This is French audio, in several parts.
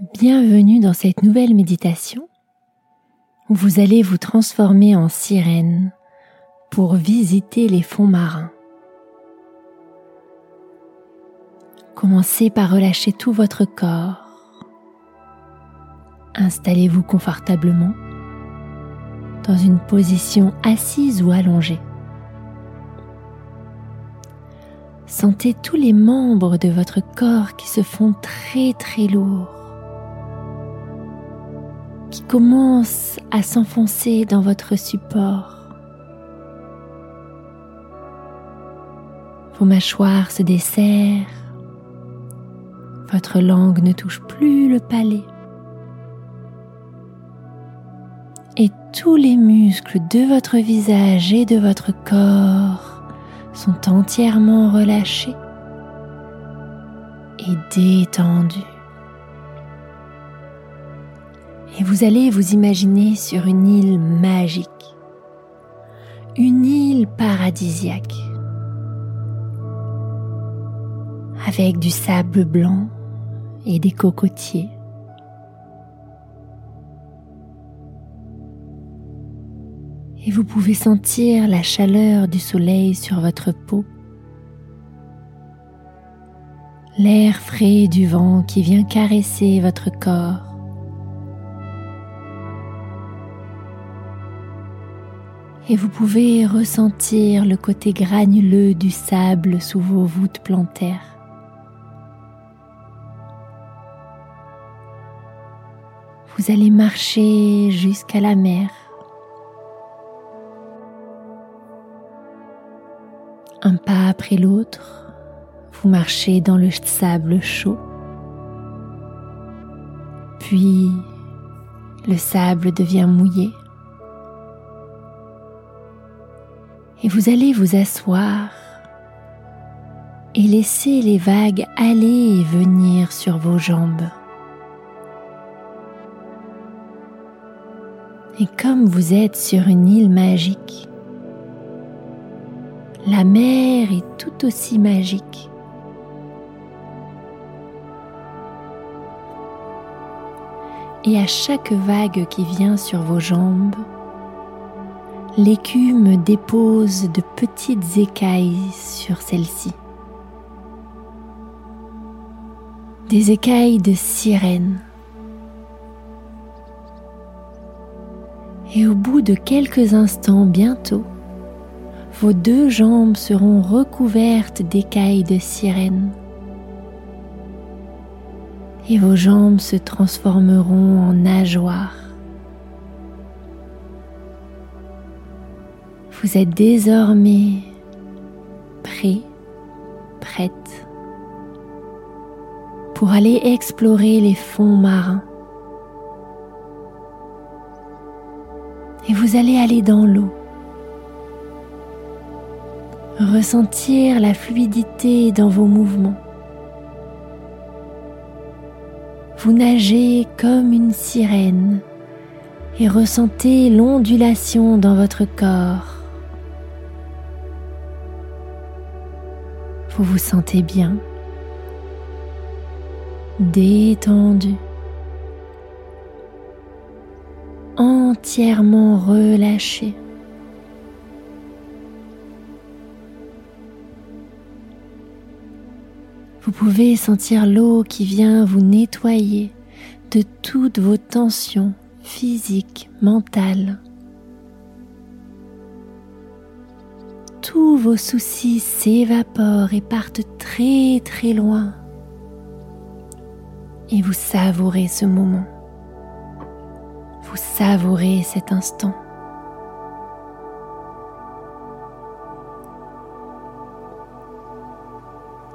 Bienvenue dans cette nouvelle méditation où vous allez vous transformer en sirène pour visiter les fonds marins. Commencez par relâcher tout votre corps. Installez-vous confortablement dans une position assise ou allongée. Sentez tous les membres de votre corps qui se font très très lourds qui commence à s'enfoncer dans votre support. Vos mâchoires se desserrent, votre langue ne touche plus le palais. Et tous les muscles de votre visage et de votre corps sont entièrement relâchés et détendus et vous allez vous imaginer sur une île magique, une île paradisiaque, avec du sable blanc et des cocotiers. Et vous pouvez sentir la chaleur du soleil sur votre peau, l'air frais du vent qui vient caresser votre corps et vous pouvez ressentir le côté granuleux du sable sous vos voûtes plantaires. Vous allez marcher jusqu'à la mer. Un pas après l'autre, vous marchez dans le sable chaud. Puis le sable devient mouillé. Et vous allez vous asseoir et laisser les vagues aller et venir sur vos jambes. Et comme vous êtes sur une île magique, la mer est tout aussi magique. Et à chaque vague qui vient sur vos jambes, l'écume dépose de petites écailles sur celle-ci. Des écailles de sirène. Et au bout de quelques instants, bientôt, vos deux jambes seront recouvertes d'écailles de sirène. Et vos jambes se transformeront en nageoires. Vous êtes désormais prêt, prête pour aller explorer les fonds marins. Et vous allez aller dans l'eau. Ressentir la fluidité dans vos mouvements. Vous nagez comme une sirène et ressentez l'ondulation dans votre corps. Vous vous sentez bien, détendu, entièrement relâché. Vous pouvez sentir l'eau qui vient vous nettoyer de toutes vos tensions physique, mentale. Tous vos soucis s'évaporent et partent très très loin. Et vous savourez ce moment. Vous savourez cet instant.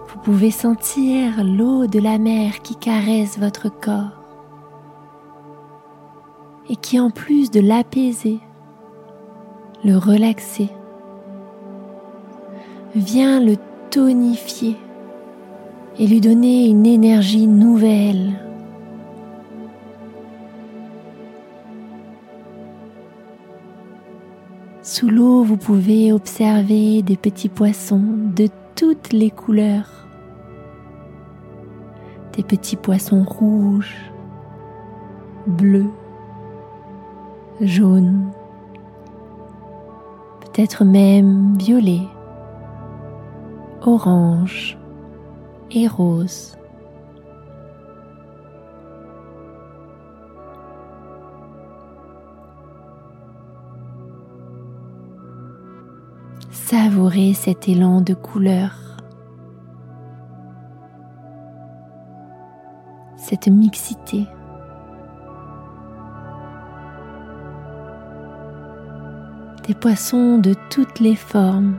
Vous pouvez sentir l'eau de la mer qui caresse votre corps et qui en plus de l'apaiser, le relaxer, vient le tonifier et lui donner une énergie nouvelle. Sous l'eau, vous pouvez observer des petits poissons de toutes les couleurs. Des petits poissons rouges, bleus, jaune, peut-être même violet, orange et rose. Savourez cet élan de couleurs, cette mixité. des poissons de toutes les formes,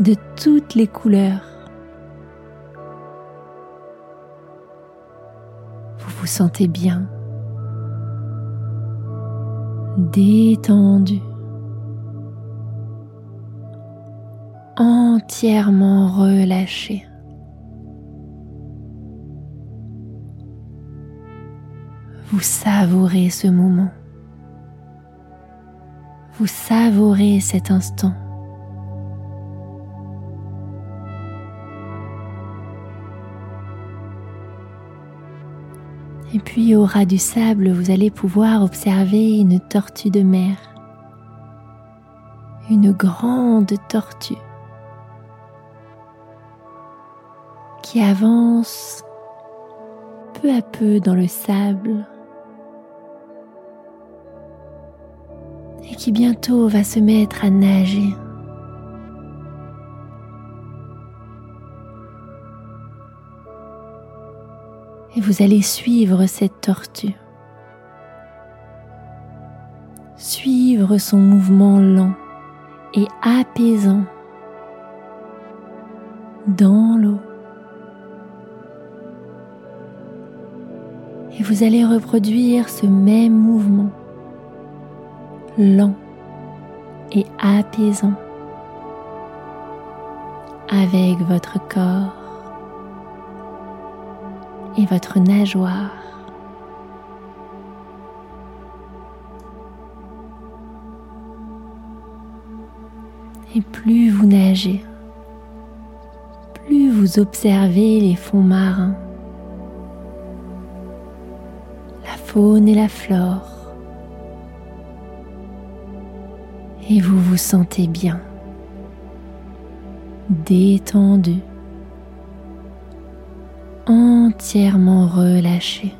de toutes les couleurs. Vous vous sentez bien, détendu, entièrement relâché. Vous savourez ce moment. Vous savourez cet instant. Puis au ras du sable, vous allez pouvoir observer une tortue de mer. Une grande tortue qui avance peu à peu dans le sable et qui bientôt va se mettre à nager. Vous allez suivre cette tortue. Suivre son mouvement lent et apaisant dans l'eau. Et vous allez reproduire ce même mouvement lent et apaisant avec votre corps votre nageoire. Et plus vous nagez, plus vous observez les fonds marins, la faune et la flore, et vous vous sentez bien, détendu, entièrement relâché.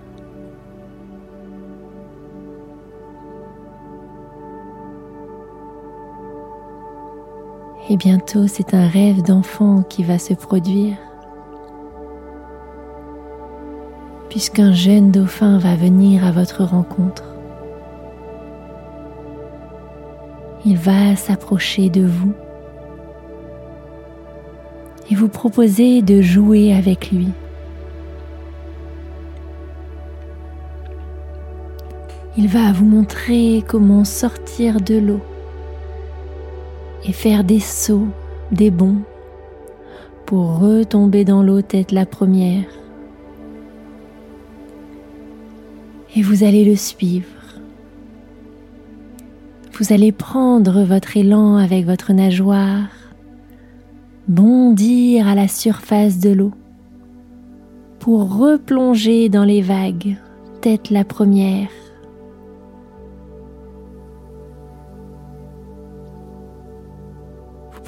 Et bientôt c'est un rêve d'enfant qui va se produire, puisqu'un jeune dauphin va venir à votre rencontre. il va s'approcher de vous et vous proposer de jouer avec lui. Il va vous montrer comment sortir de l'eau et faire des sauts, des bonds pour retomber dans l'eau tête la première. Et vous allez le suivre vous allez prendre votre élan avec votre nageoire, bondir à la surface de l'eau pour replonger dans les vagues, tête la première.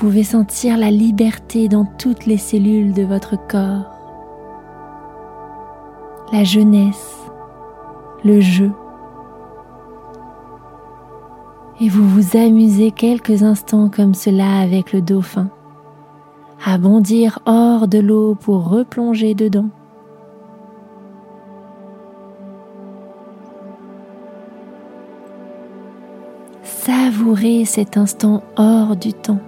Pouvez sentir la liberté dans toutes les cellules de votre corps, la jeunesse, le jeu Et vous vous amusez quelques instants comme cela avec le dauphin, à bondir hors de l'eau pour replonger dedans. Savourez cet instant hors du temps.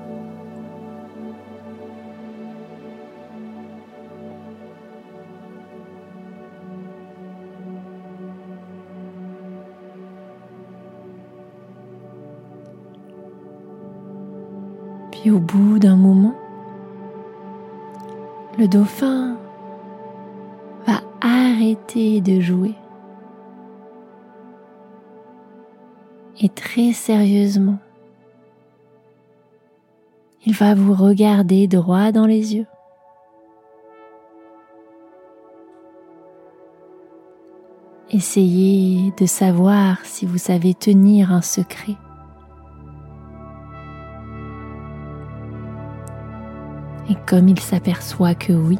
Au bout d'un moment, le dauphin va arrêter de jouer. Et très sérieusement, il va vous regarder droit dans les yeux. Essayez de savoir si vous savez tenir un secret. Comme il s'aperçoit que oui,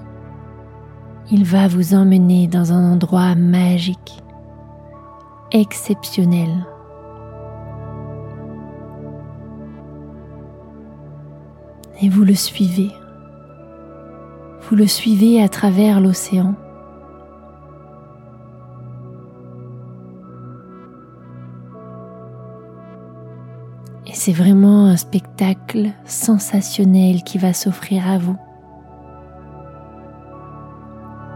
il va vous emmener dans un endroit magique, exceptionnel. Et vous le suivez. Vous le suivez à travers l'océan. C'est vraiment un spectacle sensationnel qui va s'offrir à vous,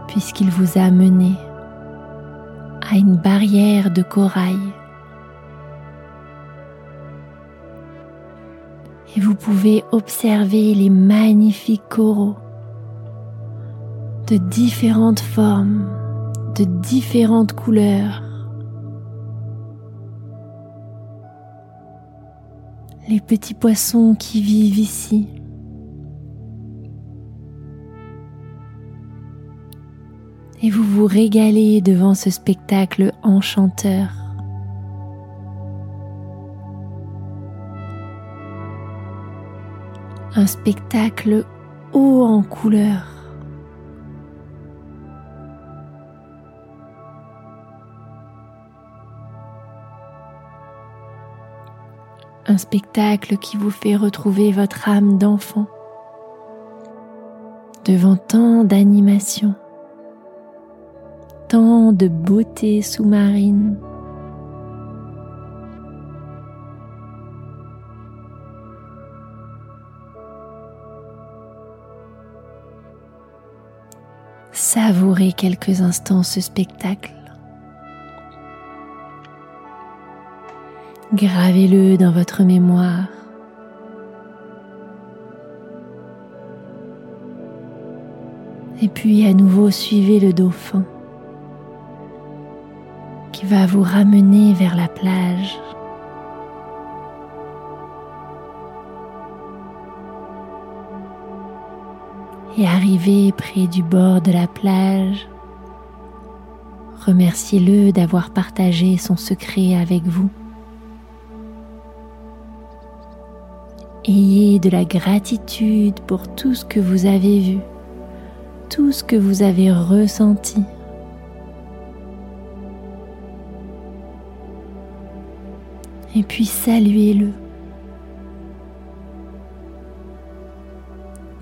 puisqu'il vous a mené à une barrière de corail. Et vous pouvez observer les magnifiques coraux de différentes formes, de différentes couleurs. Les petits poissons qui vivent ici. Et vous vous régalez devant ce spectacle enchanteur. Un spectacle haut en couleurs. Un spectacle qui vous fait retrouver votre âme d'enfant devant tant d'animation, tant de beauté sous-marine. Savourez quelques instants ce spectacle. Gravez-le dans votre mémoire. Et puis à nouveau suivez le dauphin qui va vous ramener vers la plage. Et arrivé près du bord de la plage, remerciez-le d'avoir partagé son secret avec vous. Ayez de la gratitude pour tout ce que vous avez vu, tout ce que vous avez ressenti. Et puis saluez-le.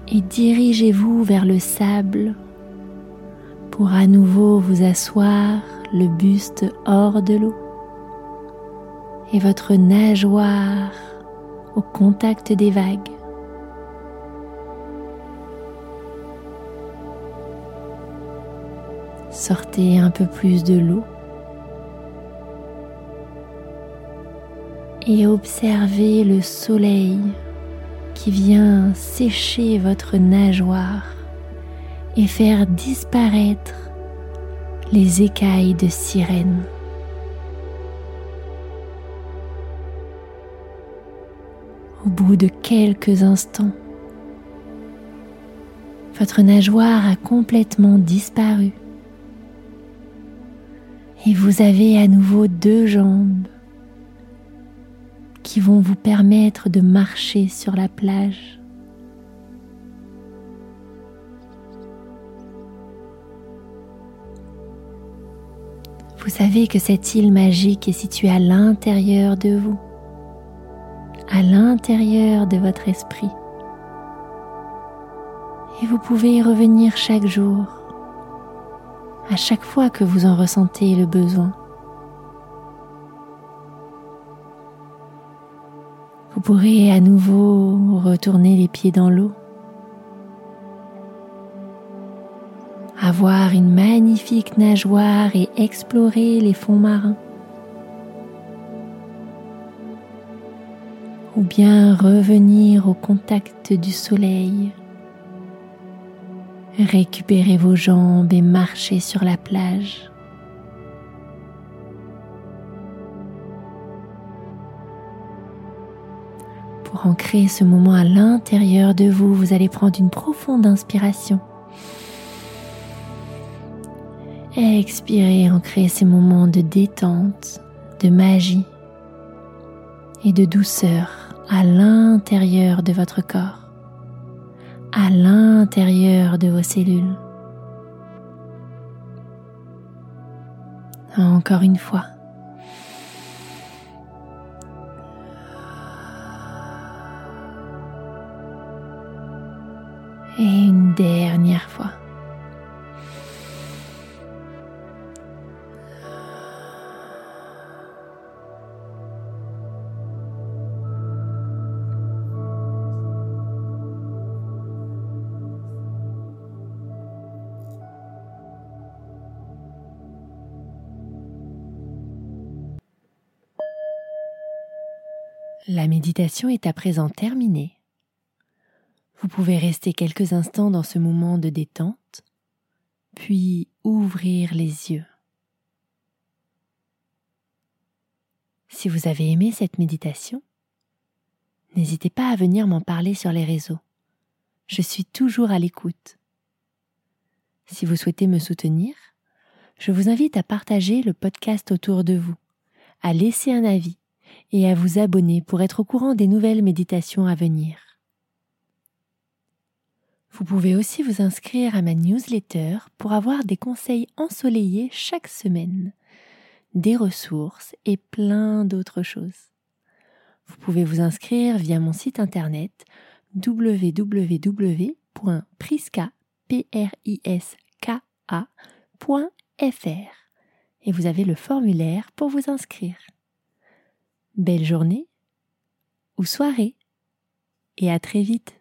Et dirigez-vous vers le sable pour à nouveau vous asseoir le buste hors de l'eau et votre nageoire au contact des vagues. Sortez un peu plus de l'eau et observez le soleil qui vient sécher votre nageoire et faire disparaître les écailles de sirène. Bout de quelques instants. Votre nageoire a complètement disparu et vous avez à nouveau deux jambes qui vont vous permettre de marcher sur la plage. Vous savez que cette île magique est située à l'intérieur de vous à l'intérieur de votre esprit. Et vous pouvez y revenir chaque jour, à chaque fois que vous en ressentez le besoin. Vous pourrez à nouveau retourner les pieds dans l'eau, avoir une magnifique nageoire et explorer les fonds marins. Ou bien revenir au contact du soleil. Récupérer vos jambes et marcher sur la plage. Pour ancrer ce moment à l'intérieur de vous, vous allez prendre une profonde inspiration. Expirez, ancrez ces moments de détente, de magie et de douceur à l'intérieur de votre corps, à l'intérieur de vos cellules. Encore une fois. Et une dernière Méditation est à présent terminée. Vous pouvez rester quelques instants dans ce moment de détente, puis ouvrir les yeux. Si vous avez aimé cette méditation, n'hésitez pas à venir m'en parler sur les réseaux. Je suis toujours à l'écoute. Si vous souhaitez me soutenir, je vous invite à partager le podcast autour de vous, à laisser un avis et à vous abonner pour être au courant des nouvelles méditations à venir. Vous pouvez aussi vous inscrire à ma newsletter pour avoir des conseils ensoleillés chaque semaine, des ressources et plein d'autres choses. Vous pouvez vous inscrire via mon site internet www.priska.fr et vous avez le formulaire pour vous inscrire. Belle journée ou soirée. Et à très vite